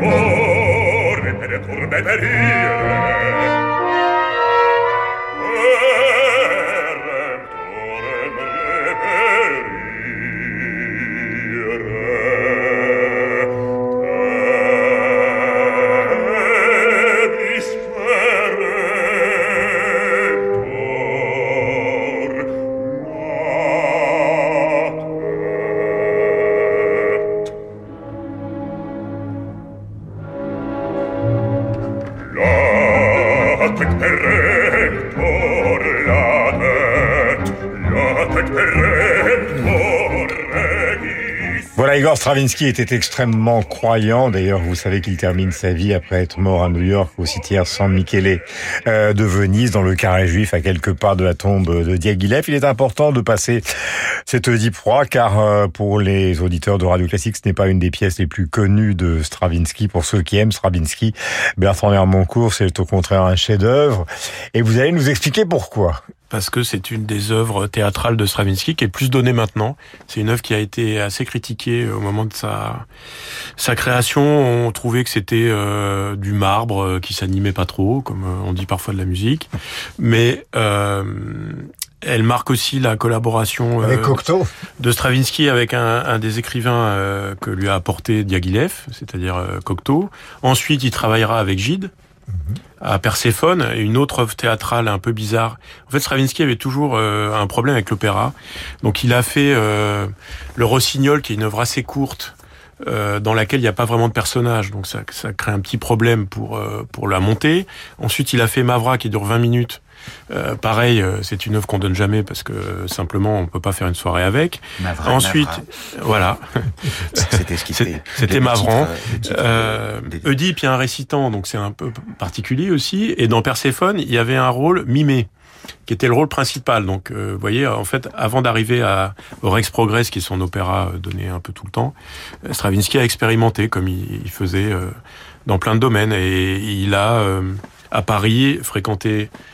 Oh! Stravinsky était extrêmement croyant. D'ailleurs, vous savez qu'il termine sa vie après être mort à New York au cimetière San Michele euh, de Venise, dans le carré juif, à quelques pas de la tombe de Diaghilev. Il est important de passer cette Oedipe Roi, car euh, pour les auditeurs de Radio Classique, ce n'est pas une des pièces les plus connues de Stravinsky. Pour ceux qui aiment Stravinsky, Bertrand Hermoncourt, c'est au contraire un chef-d'œuvre. Et vous allez nous expliquer pourquoi parce que c'est une des œuvres théâtrales de Stravinsky qui est plus donnée maintenant. C'est une œuvre qui a été assez critiquée au moment de sa sa création. On trouvait que c'était euh, du marbre euh, qui s'animait pas trop, comme euh, on dit parfois de la musique. Mais euh, elle marque aussi la collaboration avec Cocteau de Stravinsky avec un, un des écrivains que lui a apporté Diaghilev, c'est-à-dire Cocteau. Ensuite, il travaillera avec Gide à Perséphone, une autre œuvre théâtrale un peu bizarre. En fait, Stravinsky avait toujours euh, un problème avec l'opéra. Donc il a fait euh, Le Rossignol, qui est une œuvre assez courte, euh, dans laquelle il n'y a pas vraiment de personnage. Donc ça, ça crée un petit problème pour, pour la montée. Ensuite, il a fait Mavra, qui dure 20 minutes, euh, pareil, euh, c'est une œuvre qu'on donne jamais parce que simplement on peut pas faire une soirée avec. Ensuite, voilà. C'était ce qui C'était Mavran. Euh, Oedipe, il y a un récitant, donc c'est un peu particulier aussi. Et dans Perséphone, il y avait un rôle mimé qui était le rôle principal. Donc, euh, vous voyez, en fait, avant d'arriver à, au Rex Progress, qui est son opéra donné un peu tout le temps, Stravinsky a expérimenté comme il, il faisait dans plein de domaines. Et il a, à Paris, fréquenté euh,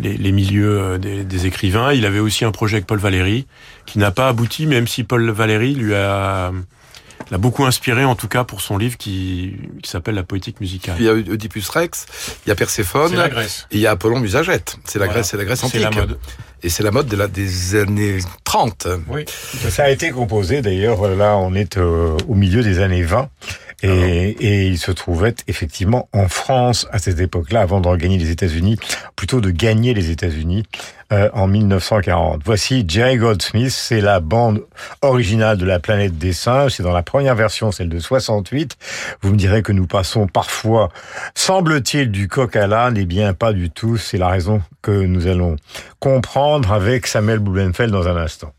les, les, milieux euh, des, des, écrivains. Il avait aussi un projet avec Paul Valéry qui n'a pas abouti, même si Paul Valéry lui a l'a beaucoup inspiré en tout cas pour son livre qui, qui s'appelle La poétique musicale. Il y a Oedipus Rex, il y a Perséphone, la Grèce. et il y a Apollon Musagète. C'est la Grèce, c'est la Grèce antique. C'est la mode. Et c'est la mode de la, des années 30. Oui. Ça a été composé d'ailleurs, là on est euh, au milieu des années 20. Et, et, il se trouvait effectivement en France à cette époque-là, avant de regagner les États-Unis, plutôt de gagner les États-Unis euh, en 1940. Voici Jerry Goldsmith, c'est la bande originale de La Planète des Singes, c'est dans la première version, celle de 68. Vous me direz que nous passons parfois, semble-t-il, du coq à l'âne, eh bien pas du tout, c'est la raison que nous allons comprendre avec Samuel Blumenfeld dans un instant.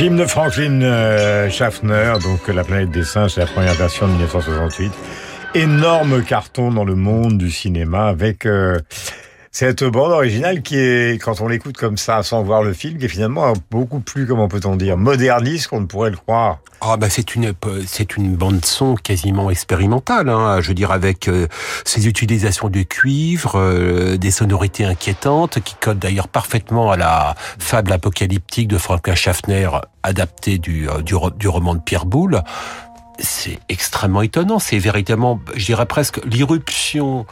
Film de Franklin euh, Schaffner, donc La planète des singes, c'est la première version de 1968. Énorme carton dans le monde du cinéma avec euh, cette bande originale qui est, quand on l'écoute comme ça, sans voir le film, qui est finalement beaucoup plus, comment peut-on dire, moderniste qu'on ne pourrait le croire. Ah bah c'est une c'est une bande son quasiment expérimentale, hein, je veux dire avec euh, ces utilisations de cuivre, euh, des sonorités inquiétantes qui collent d'ailleurs parfaitement à la fable apocalyptique de Franklin Schaffner adaptée du, euh, du, du roman de Pierre Boulle. C'est extrêmement étonnant, c'est véritablement, je dirais presque l'irruption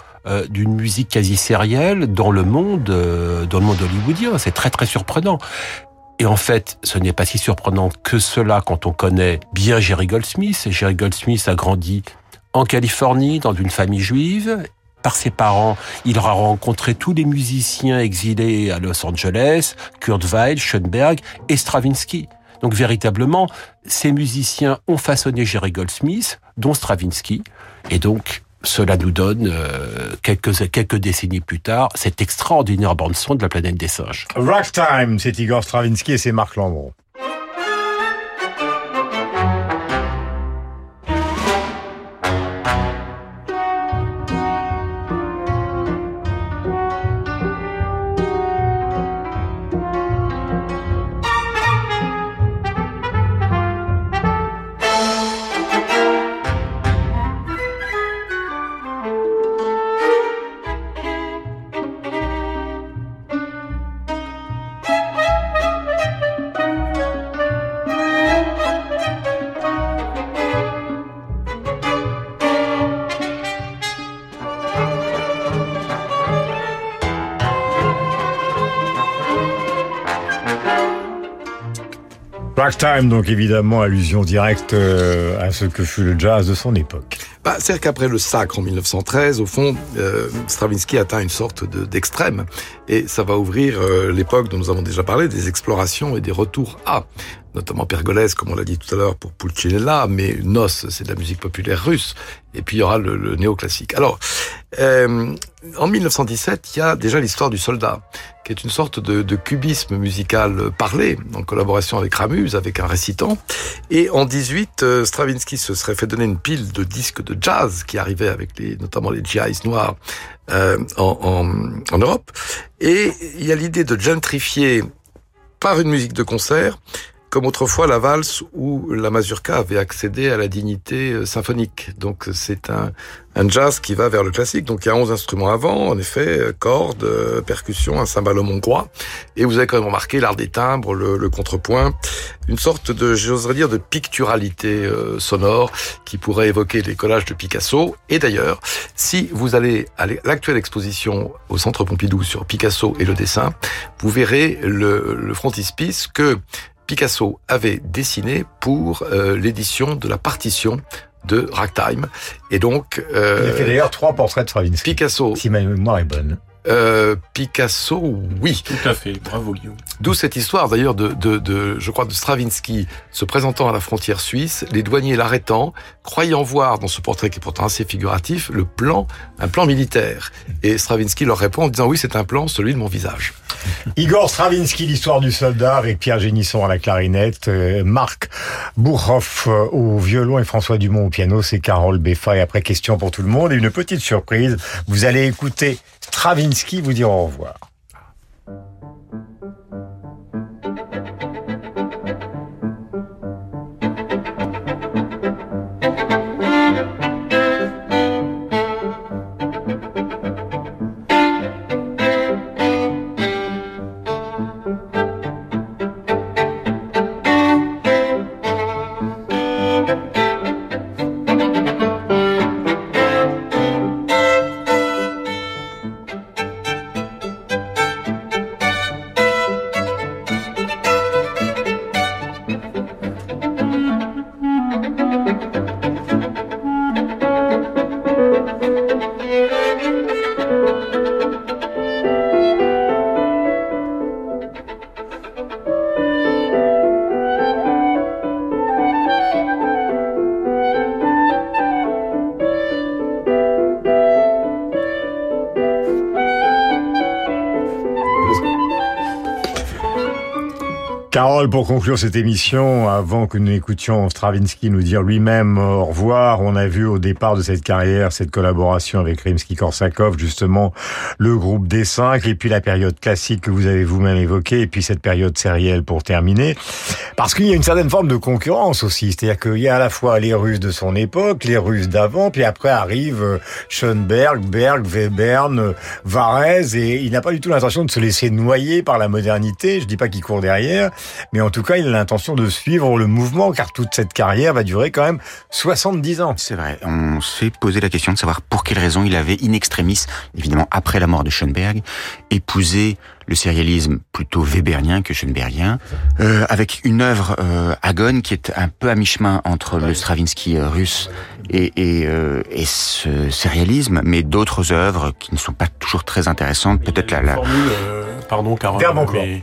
d'une musique quasi sérielle dans le monde, dans le monde hollywoodien. C'est très très surprenant. Et en fait, ce n'est pas si surprenant que cela quand on connaît bien Jerry Goldsmith. Jerry Goldsmith a grandi en Californie, dans une famille juive. Par ses parents, il aura rencontré tous les musiciens exilés à Los Angeles, Kurt Weill, Schoenberg et Stravinsky. Donc véritablement, ces musiciens ont façonné Jerry Goldsmith, dont Stravinsky. Et donc, cela nous donne, euh, quelques, quelques décennies plus tard, cette extraordinaire bande-son de la planète des singes. Ragtime, c'est Igor Stravinsky et c'est Marc Lambron. Ragtime, donc évidemment, allusion directe euh, à ce que fut le jazz de son époque. Bah, C'est-à-dire qu'après le sacre en 1913, au fond, euh, Stravinsky atteint une sorte de- d'extrême. et ça va ouvrir euh, l'époque dont nous avons déjà parlé, des explorations et des retours à, notamment pergolèse, comme on l'a dit tout à l'heure pour Pulcinella, mais Nos, c'est de la musique populaire russe. Et puis il y aura le, néoclassique. Alors, euh, en 1917, il y a déjà l'histoire du soldat, qui est une sorte de, de cubisme musical parlé, en collaboration avec Ramuse, avec un récitant. Et en 18, euh, Stravinsky se serait fait donner une pile de disques de jazz qui arrivaient avec notamment les GIs noirs euh, en, en Europe. Et il y a l'idée de gentrifier par une musique de concert comme autrefois la valse ou la mazurka avait accédé à la dignité euh, symphonique. Donc c'est un, un jazz qui va vers le classique. Donc il y a 11 instruments avant, en effet, euh, cordes, euh, percussions, un cymbalum hongrois. Et vous avez quand même remarqué l'art des timbres, le, le contrepoint, une sorte de, j'oserais dire, de picturalité euh, sonore qui pourrait évoquer les collages de Picasso. Et d'ailleurs, si vous allez à l'actuelle exposition au Centre Pompidou sur Picasso et le dessin, vous verrez le, le frontispice que Picasso avait dessiné pour euh, l'édition de la partition de Ragtime. Et donc... Euh, Il a fait d'ailleurs trois portraits de Stravinsky. Picasso. Si ma mémoire est bonne. Euh, Picasso, oui. Tout à fait. Bravo, Guillaume. D'où cette histoire d'ailleurs de, de, de, je crois, de Stravinsky se présentant à la frontière suisse, les douaniers l'arrêtant, croyant voir dans ce portrait qui est pourtant assez figuratif le plan, un plan militaire. Et Stravinsky leur répond en disant oui, c'est un plan, celui de mon visage. Igor Stravinsky, l'histoire du soldat, avec Pierre Génisson à la clarinette, euh, Marc Bourhoff euh, au violon et François Dumont au piano, c'est Carole Beffa. Et après, question pour tout le monde et une petite surprise, vous allez écouter Stravinsky vous dire au revoir. Carole, pour conclure cette émission, avant que nous écoutions Stravinsky nous dire lui-même au revoir, on a vu au départ de cette carrière cette collaboration avec Rimsky-Korsakov, justement le groupe D5, et puis la période classique que vous avez vous-même évoquée, et puis cette période sérielle pour terminer. Parce qu'il y a une certaine forme de concurrence aussi, c'est-à-dire qu'il y a à la fois les Russes de son époque, les Russes d'avant, puis après arrive Schoenberg, Berg, Webern, Varese, et il n'a pas du tout l'intention de se laisser noyer par la modernité, je dis pas qu'il court derrière, mais en tout cas, il a l'intention de suivre le mouvement, car toute cette carrière va durer quand même 70 ans. C'est vrai. On s'est posé la question de savoir pour quelle raison il avait, in extremis, évidemment après la mort de Schoenberg, épousé le sérialisme plutôt webernien que schoenbergien, euh, avec une œuvre euh, agone qui est un peu à mi-chemin entre le Stravinsky euh, russe et, et, euh, et ce sérialisme, mais d'autres œuvres qui ne sont pas toujours très intéressantes. Peut-être la, la... Euh, pardon, Verboncor. mais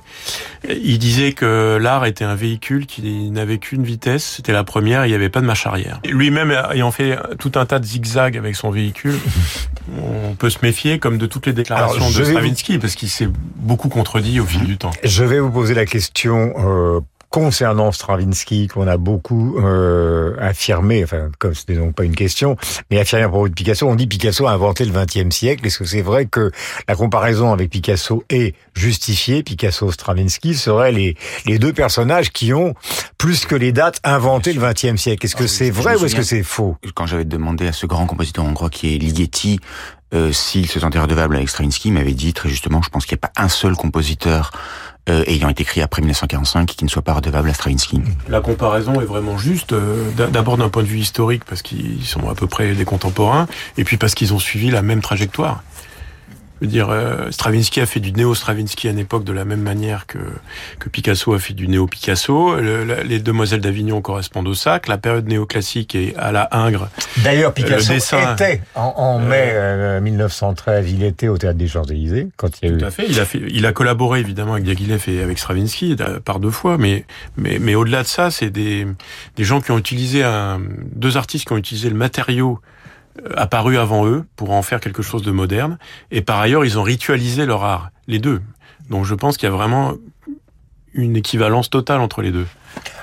il disait que l'art était un véhicule qui n'avait qu'une vitesse, c'était la première, il n'y avait pas de marche arrière. Lui-même ayant fait tout un tas de zigzags avec son véhicule, on peut se méfier comme de toutes les déclarations Alors, de vous- Stravinsky, parce qu'il s'est beaucoup contredit au fil du temps. Je vais vous poser la question euh, concernant Stravinsky qu'on a beaucoup euh, affirmé, enfin comme ce n'est donc pas une question, mais affirmé à propos de Picasso, on dit Picasso a inventé le XXe siècle. Est-ce que c'est vrai que la comparaison avec Picasso est justifiée? Picasso-Stravinsky seraient les, les deux personnages qui ont, plus que les dates, inventé le XXe siècle. Est-ce que c'est Je vrai ou est-ce que c'est faux? Quand j'avais demandé à ce grand compositeur hongrois qui est Ligeti euh, s'il se sentait redevable avec Stravinsky, il m'avait dit très justement, je pense qu'il n'y a pas un seul compositeur euh, ayant été écrit après 1945 qui ne soit pas redevable à Stravinsky. La comparaison est vraiment juste, euh, d'a- d'abord d'un point de vue historique, parce qu'ils sont à peu près des contemporains, et puis parce qu'ils ont suivi la même trajectoire. Je veux dire, euh, Stravinsky a fait du néo-Stravinsky à une époque de la même manière que, que Picasso a fait du néo-Picasso. Le- les Demoiselles d'Avignon correspondent au sac. La période néoclassique est à la Ingres. D'ailleurs, Euh, Picasso le dessin, était en, en mai euh, 1913, il était au théâtre des Champs-Élysées quand il y a eu. Tout à fait. Il a fait, il a collaboré évidemment avec Diaghilev et avec Stravinsky euh, par deux fois, mais mais mais au-delà de ça, c'est des des gens qui ont utilisé un, deux artistes qui ont utilisé le matériau euh, apparu avant eux pour en faire quelque chose de moderne. Et par ailleurs, ils ont ritualisé leur art, les deux. Donc je pense qu'il y a vraiment une équivalence totale entre les deux.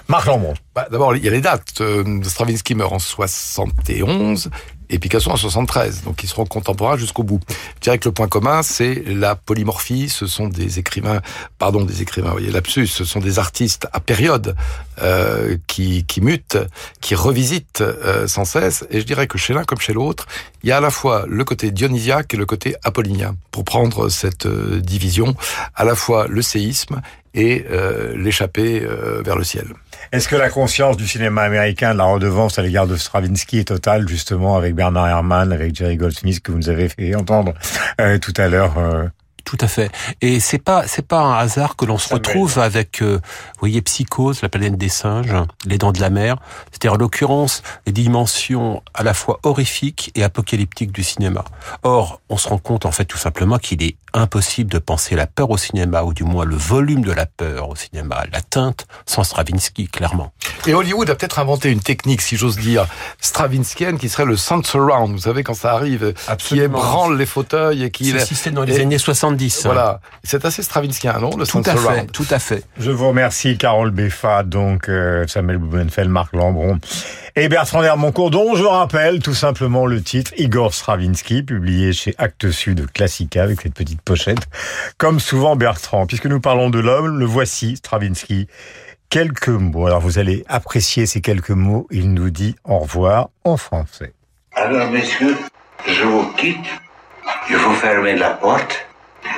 Marc Lambron. Bah, D'abord, il y a les dates. Euh, Stravinsky meurt en 71 et Picasso en 73. Donc, ils seront contemporains jusqu'au bout. Je dirais que le point commun, c'est la polymorphie. Ce sont des écrivains, pardon, des écrivains, vous voyez, lapsus. Ce sont des artistes à période euh, qui, qui mutent, qui revisitent euh, sans cesse. Et je dirais que chez l'un comme chez l'autre, il y a à la fois le côté dionysiaque et le côté apollinien. Pour prendre cette euh, division, à la fois le séisme et euh, l'échappée euh, vers le ciel. Est-ce que la conscience du cinéma américain de la redevance à l'égard de Stravinsky est totale, justement, avec Bernard Herrmann, avec Jerry Goldsmith, que vous nous avez fait entendre euh, tout à l'heure euh, Tout à fait. Et c'est pas c'est pas un hasard que l'on se retrouve avec, euh, vous voyez, Psychose, la planète des singes, Les Dents de la Mer. C'est-à-dire, en l'occurrence, les dimensions à la fois horrifiques et apocalyptiques du cinéma. Or, on se rend compte, en fait, tout simplement qu'il est impossible de penser la peur au cinéma, ou du moins le volume de la peur au cinéma, la teinte, sans Stravinsky, clairement. Et Hollywood a peut-être inventé une technique, si j'ose dire, stravinskienne, qui serait le sound surround. Vous savez, quand ça arrive, qui ébranle les fauteuils et qui... Ce système dans les années 70. Voilà. C'est assez stravinskien, non, le Tout sound à fait, tout à fait. Je vous remercie, Carole Beffa, donc euh, Samuel Blumenfeld, Marc Lambron et Bertrand Hermoncourt, dont je rappelle tout simplement le titre Igor Stravinsky, publié chez Actes Sud Classica avec cette petite pochette. Comme souvent Bertrand, puisque nous parlons de l'homme, le voici, Stravinsky. Quelques mots. Alors vous allez apprécier ces quelques mots. Il nous dit au revoir en français. Alors, messieurs, je vous quitte. Il faut fermer la porte.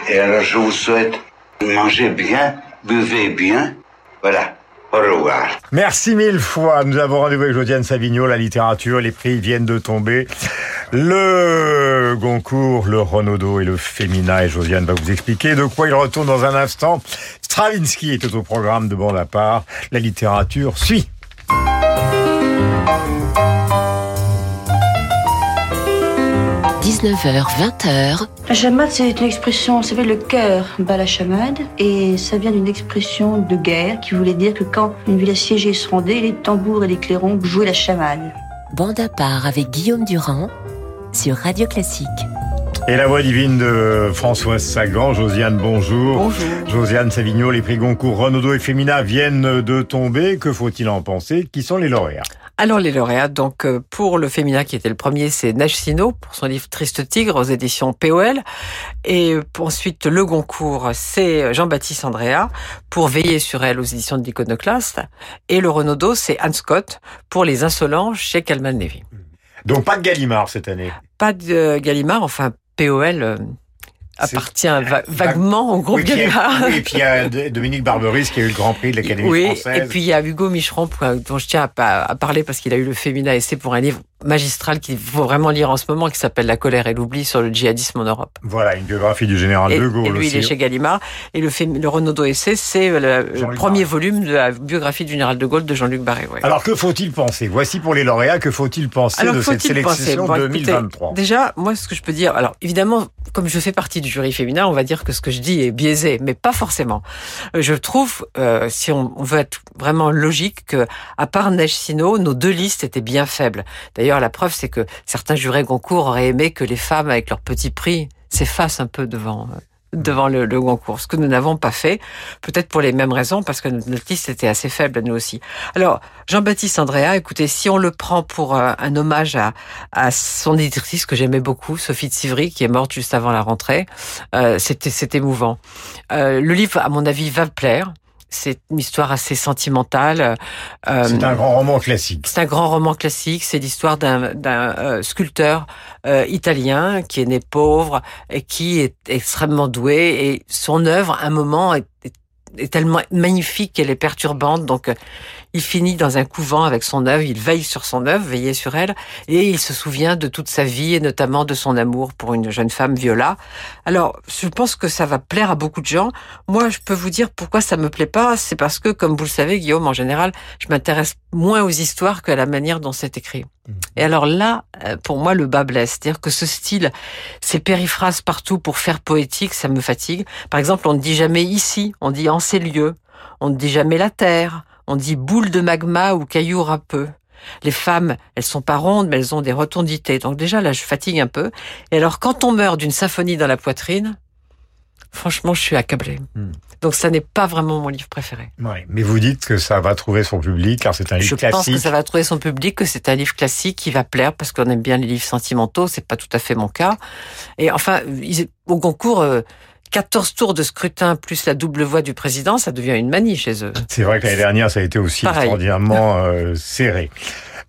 Et alors, je vous souhaite de manger bien, buvez bien. Voilà. Merci mille fois. Nous avons rendez-vous avec Josiane Savigno, la littérature. Les prix viennent de tomber. Le Goncourt, le Renaudot et le Femina. Et Josiane va vous expliquer de quoi il retourne dans un instant. Stravinsky était au programme de bande à part. La littérature suit. – 19h, 20h, La chamade, c'est une expression, ça s'appelle le cœur bat la chamade, et ça vient d'une expression de guerre qui voulait dire que quand une ville assiégée se rendait, les tambours et les clairons jouaient la chamade. bande à part avec Guillaume Durand sur Radio Classique. Et la voix divine de Françoise Sagan. Josiane, bonjour. Bonjour. Josiane Savigno, les prix Goncourt, Renaudot et Femina viennent de tomber. Que faut-il en penser? Qui sont les lauréats? Alors les lauréats, donc euh, pour le féminin qui était le premier, c'est Sino pour son livre Triste Tigre aux éditions POL. Et ensuite le Goncourt, c'est Jean-Baptiste Andrea pour Veiller sur elle aux éditions de l'Iconoclaste. Et le Renaudot, c'est Anne Scott pour Les Insolents chez Calman Levy. Donc pas de Gallimard cette année? Pas de Gallimard, enfin POL euh, appartient va- vaguement au groupe Oui, puis Gallimard. oui, et puis il y a Dominique Barberis qui a eu le Grand Prix de l'Académie Oui, française. et puis il y a Hugo Micheron, dont je tiens à, pa- à parler parce qu'il a eu le Féminin essai pour un livre magistral qu'il faut vraiment lire en ce moment, qui s'appelle La colère et l'oubli sur le djihadisme en Europe. Voilà, une biographie du général Et, de Gaulle et lui, aussi. il est chez Gallimard. Et le, le Renaudot essai, c'est le, premier volume de la biographie du général de Gaulle de Jean-Luc Barré. ouais. Alors que faut-il penser? Voici pour les lauréats, que faut-il penser Alors, de cette faut-il penser? Sélection Bon, écoutez, 2023 Déjà, moi, ce que je peux dire, alors évidemment, comme je fais partie du jury féminin, on va dire que ce que je dis est biaisé, mais pas forcément. Euh, Je trouve, euh, si on, veut être vraiment logique, que à part Neige Sino, nos deux listes étaient bien faibles. D'ailleurs, la preuve, c'est que certains jurés Goncourt auraient aimé que les femmes, avec leur petit prix, s'effacent un peu devant. Devant le, le Goncourt, ce que nous n'avons pas fait, peut-être pour les mêmes raisons, parce que notre liste était assez faible, nous aussi. Alors, Jean-Baptiste Andrea, écoutez, si on le prend pour euh, un hommage à, à son éditrice que j'aimais beaucoup, Sophie de Sivry, qui est morte juste avant la rentrée, euh, c'était émouvant. Euh, le livre, à mon avis, va plaire. C'est une histoire assez sentimentale. Euh, C'est un grand roman classique. c'est un grand roman classique. C'est l'histoire d'un d'un, euh, sculpteur euh, italien qui est né pauvre et qui est extrêmement doué. Et son œuvre, à un moment, est, est- est tellement magnifique qu'elle est perturbante. Donc, euh, il finit dans un couvent avec son œuvre, il veille sur son œuvre, veiller sur elle, et il se souvient de toute sa vie et notamment de son amour pour une jeune femme, Viola. Alors, je pense que ça va plaire à beaucoup de gens. Moi, je peux vous dire pourquoi ça me plaît pas. C'est parce que, comme vous le savez, Guillaume, en général, je m'intéresse moins aux histoires que à la manière dont c'est écrit. Et alors là, euh, pour moi, le bas blesse. C'est-à-dire que ce style, ces périphrases partout pour faire poétique, ça me fatigue. Par exemple, on ne dit jamais ici, on dit en ces lieux. On ne dit jamais la terre, on dit boule de magma ou caillou râpeux. Les femmes, elles sont pas rondes, mais elles ont des rotondités. Donc déjà, là, je fatigue un peu. Et alors, quand on meurt d'une symphonie dans la poitrine, franchement, je suis accablé. Hmm. Donc ça n'est pas vraiment mon livre préféré. Ouais, mais vous dites que ça va trouver son public, car c'est un livre Je classique. pense que ça va trouver son public, que c'est un livre classique qui va plaire parce qu'on aime bien les livres sentimentaux. C'est pas tout à fait mon cas. Et enfin, au concours, euh, 14 tours de scrutin plus la double voix du président, ça devient une manie chez eux. C'est vrai que l'année dernière, ça a été aussi Pareil. extraordinairement euh, serré.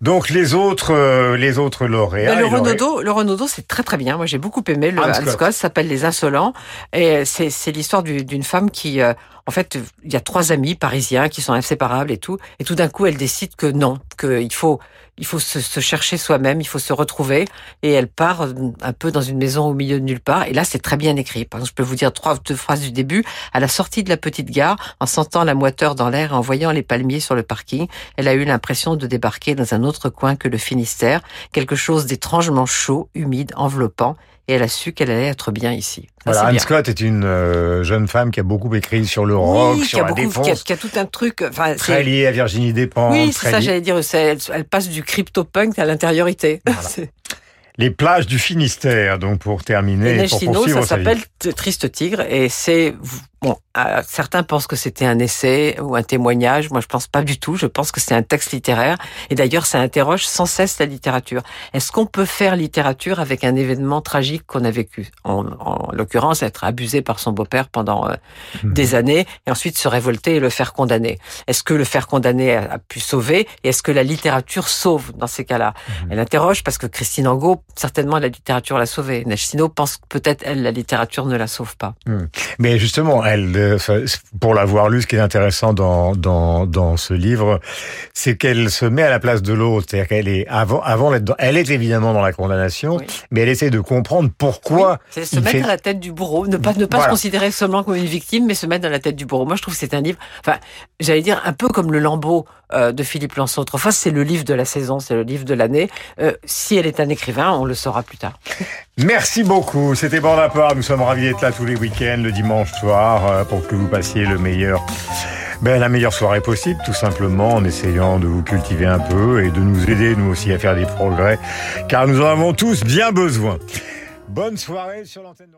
Donc les autres, euh, les autres lauréats. Ben, le Renaudot, le Renaudot, c'est très très bien. Moi, j'ai beaucoup aimé. Le Hans Hans Scott. S'appelle Les Insolents. Et c'est, c'est l'histoire du- d'une femme qui, euh, en fait, il y a trois amis parisiens qui sont inséparables et tout. Et tout d'un coup, elle décide que non, qu'il faut, il faut se, se chercher soi-même, il faut se retrouver. Et elle part euh, un peu dans une maison au milieu de nulle part. Et là, c'est très bien écrit. Par exemple, je peux vous dire trois, deux phrases du début. À la sortie de la petite gare, en sentant la moiteur dans l'air et en voyant les palmiers sur le parking, elle a eu l'impression de débarquer dans un autre coin que le Finistère, quelque chose d'étrangement chaud, humide, enveloppant, et elle a su qu'elle allait être bien ici. Ça, Voilà, Anne bien. Scott est une euh, jeune femme qui a beaucoup écrit sur le rock, oui, qui sur a, la beaucoup, qui, a, défense, qui a tout un truc. Très liée à Virginie Despentes. oui, c'est ça, j'allais dire. Elle, elle passe du crypto-punk à l'intériorité. Les plages du Finistère, donc pour terminer, Et pour poursuivre ça s'appelle Triste Tigre et c'est bon. euh, certains pensent que c'était un essai ou un témoignage. Moi, je pense pas du tout. Je pense que c'est un texte littéraire. Et d'ailleurs, ça interroge sans cesse la littérature. Est-ce qu'on peut faire littérature avec un événement tragique qu'on a vécu? En, en l'occurrence, être abusé par son beau-père pendant euh, Mhm. des années et ensuite se révolter et le faire condamner. Est-ce que le faire condamner a, a pu sauver? Et est-ce que la littérature sauve dans ces cas-là? Mhm. Elle interroge parce que Christine Angot, certainement la littérature l'a sauvée. Neige Sino pense que peut-être elle, la littérature ne la sauve pas. Hmm. Mais justement, elle, euh, pour l'avoir lu, ce qui est intéressant dans, dans, dans ce livre, c'est qu'elle se met à la place de l'autre. C'est-à-dire qu'elle est avant, avant d'être elle est évidemment dans la condamnation, mais elle essaie de comprendre pourquoi. C'est se mettre fait- à la tête du bourreau, ne pas, ne pas Voilà. se considérer seulement comme une victime, mais se mettre dans la tête du bourreau. Moi, je trouve que c'est un livre, enfin, j'allais dire un peu comme le Lambeau euh, de Philippe Lançon. Autrefois, c'est le livre de la saison, c'est le livre de l'année. Euh, si elle est un écrivain, on le saura plus tard. Merci beaucoup. C'était Bande à part. Nous sommes ravis d'être là tous les week-ends, le dimanche soir, euh, pour que vous passiez le meilleur, ben, la meilleure soirée possible, tout simplement, en essayant de vous cultiver un peu et de nous aider, nous aussi, à faire des progrès, car nous en avons tous bien besoin. Bonne soirée sur l'antenne